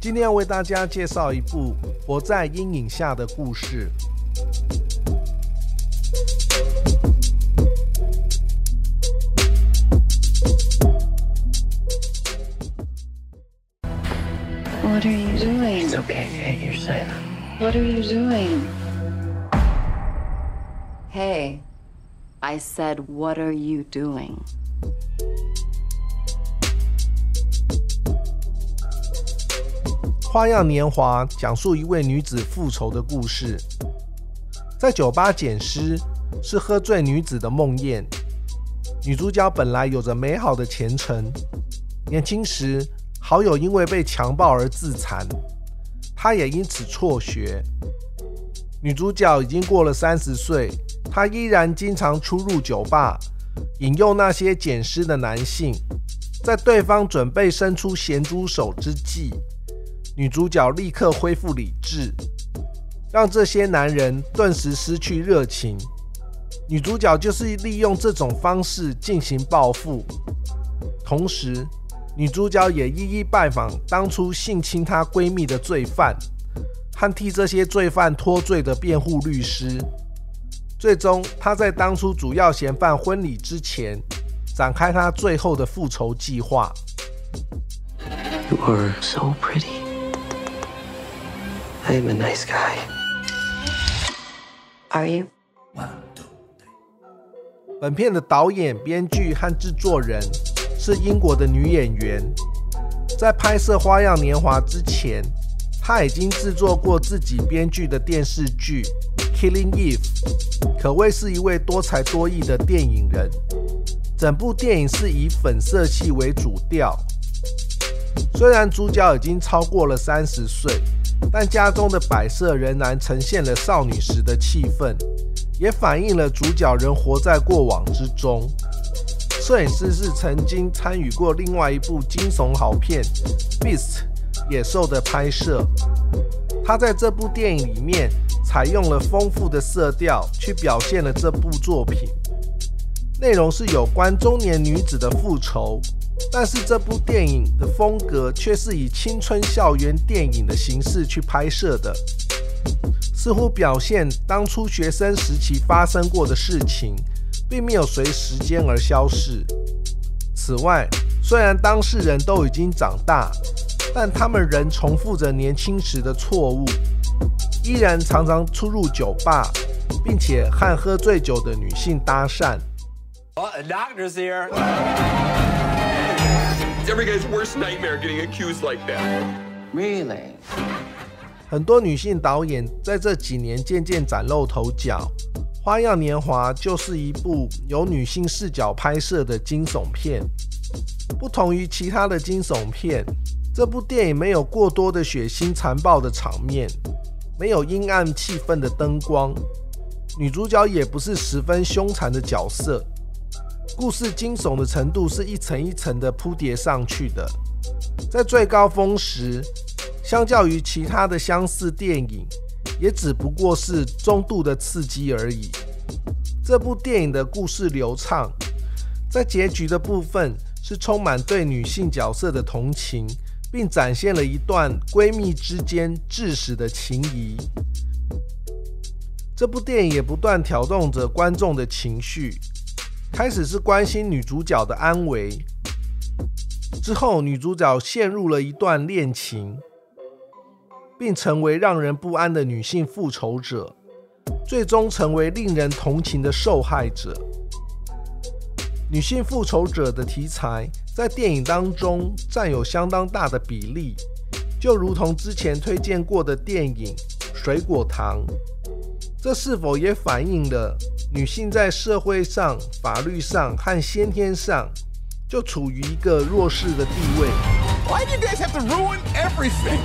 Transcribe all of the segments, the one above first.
今天要为大家介绍一部《活在阴影下的故事》。What are you doing? It's okay, Kate. You're safe. What are you doing? Hey, I said, what are you doing? 花样年华讲述一位女子复仇的故事。在酒吧捡尸是喝醉女子的梦魇。女主角本来有着美好的前程，年轻时好友因为被强暴而自残，她也因此辍学。女主角已经过了三十岁，她依然经常出入酒吧，引诱那些捡尸的男性，在对方准备伸出咸猪手之际。女主角立刻恢复理智，让这些男人顿时失去热情。女主角就是利用这种方式进行报复，同时，女主角也一一拜访当初性侵她闺蜜的罪犯，和替这些罪犯脱罪的辩护律师。最终，她在当初主要嫌犯婚礼之前，展开她最后的复仇计划。You are so pretty. I am a nice guy. Are you? 本片的导演、编剧和制作人是英国的女演员。在拍摄《花样年华》之前，她已经制作过自己编剧的电视剧《Killing Eve》，可谓是一位多才多艺的电影人。整部电影是以粉色系为主调，虽然主角已经超过了三十岁。但家中的摆设仍然呈现了少女时的气氛，也反映了主角仍活在过往之中。摄影师是曾经参与过另外一部惊悚好片《Beast》野兽的拍摄。他在这部电影里面采用了丰富的色调去表现了这部作品，内容是有关中年女子的复仇。但是这部电影的风格却是以青春校园电影的形式去拍摄的，似乎表现当初学生时期发生过的事情，并没有随时间而消逝。此外，虽然当事人都已经长大，但他们仍重复着年轻时的错误，依然常常出入酒吧，并且和喝醉酒的女性搭讪。Well, Every guy's worst nightmare getting accused like that. Really? 很多女性导演在这几年渐渐崭露头角，《花样年华》就是一部由女性视角拍摄的惊悚片。不同于其他的惊悚片，这部电影没有过多的血腥残暴的场面，没有阴暗气氛的灯光，女主角也不是十分凶残的角色。故事惊悚的程度是一层一层的铺叠上去的，在最高峰时，相较于其他的相似电影，也只不过是中度的刺激而已。这部电影的故事流畅，在结局的部分是充满对女性角色的同情，并展现了一段闺蜜之间至死的情谊。这部电影也不断挑动着观众的情绪。开始是关心女主角的安危，之后女主角陷入了一段恋情，并成为让人不安的女性复仇者，最终成为令人同情的受害者。女性复仇者的题材在电影当中占有相当大的比例，就如同之前推荐过的电影《水果糖》，这是否也反映了女性在社会上、法律上和先天上就处于一个弱势的地位。Why do you guys have to ruin everything?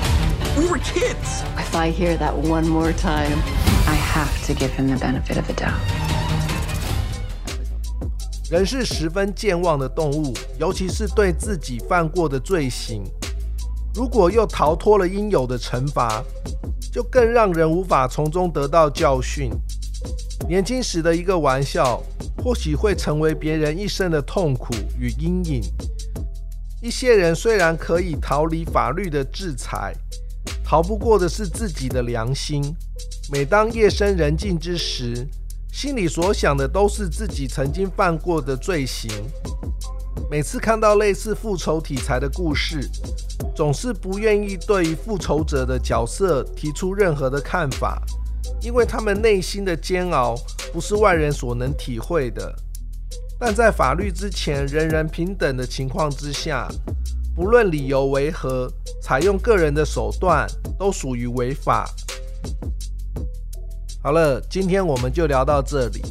We were kids. If I hear that one more time, I have to give him the benefit of the doubt. 人是十分健忘的动物，尤其是对自己犯过的罪行，如果又逃脱了应有的惩罚，就更让人无法从中得到教训。年轻时的一个玩笑，或许会成为别人一生的痛苦与阴影。一些人虽然可以逃离法律的制裁，逃不过的是自己的良心。每当夜深人静之时，心里所想的都是自己曾经犯过的罪行。每次看到类似复仇题材的故事，总是不愿意对于复仇者的角色提出任何的看法，因为他们内心的煎熬不是外人所能体会的。但在法律之前人人平等的情况之下，不论理由为何，采用个人的手段都属于违法。好了，今天我们就聊到这里。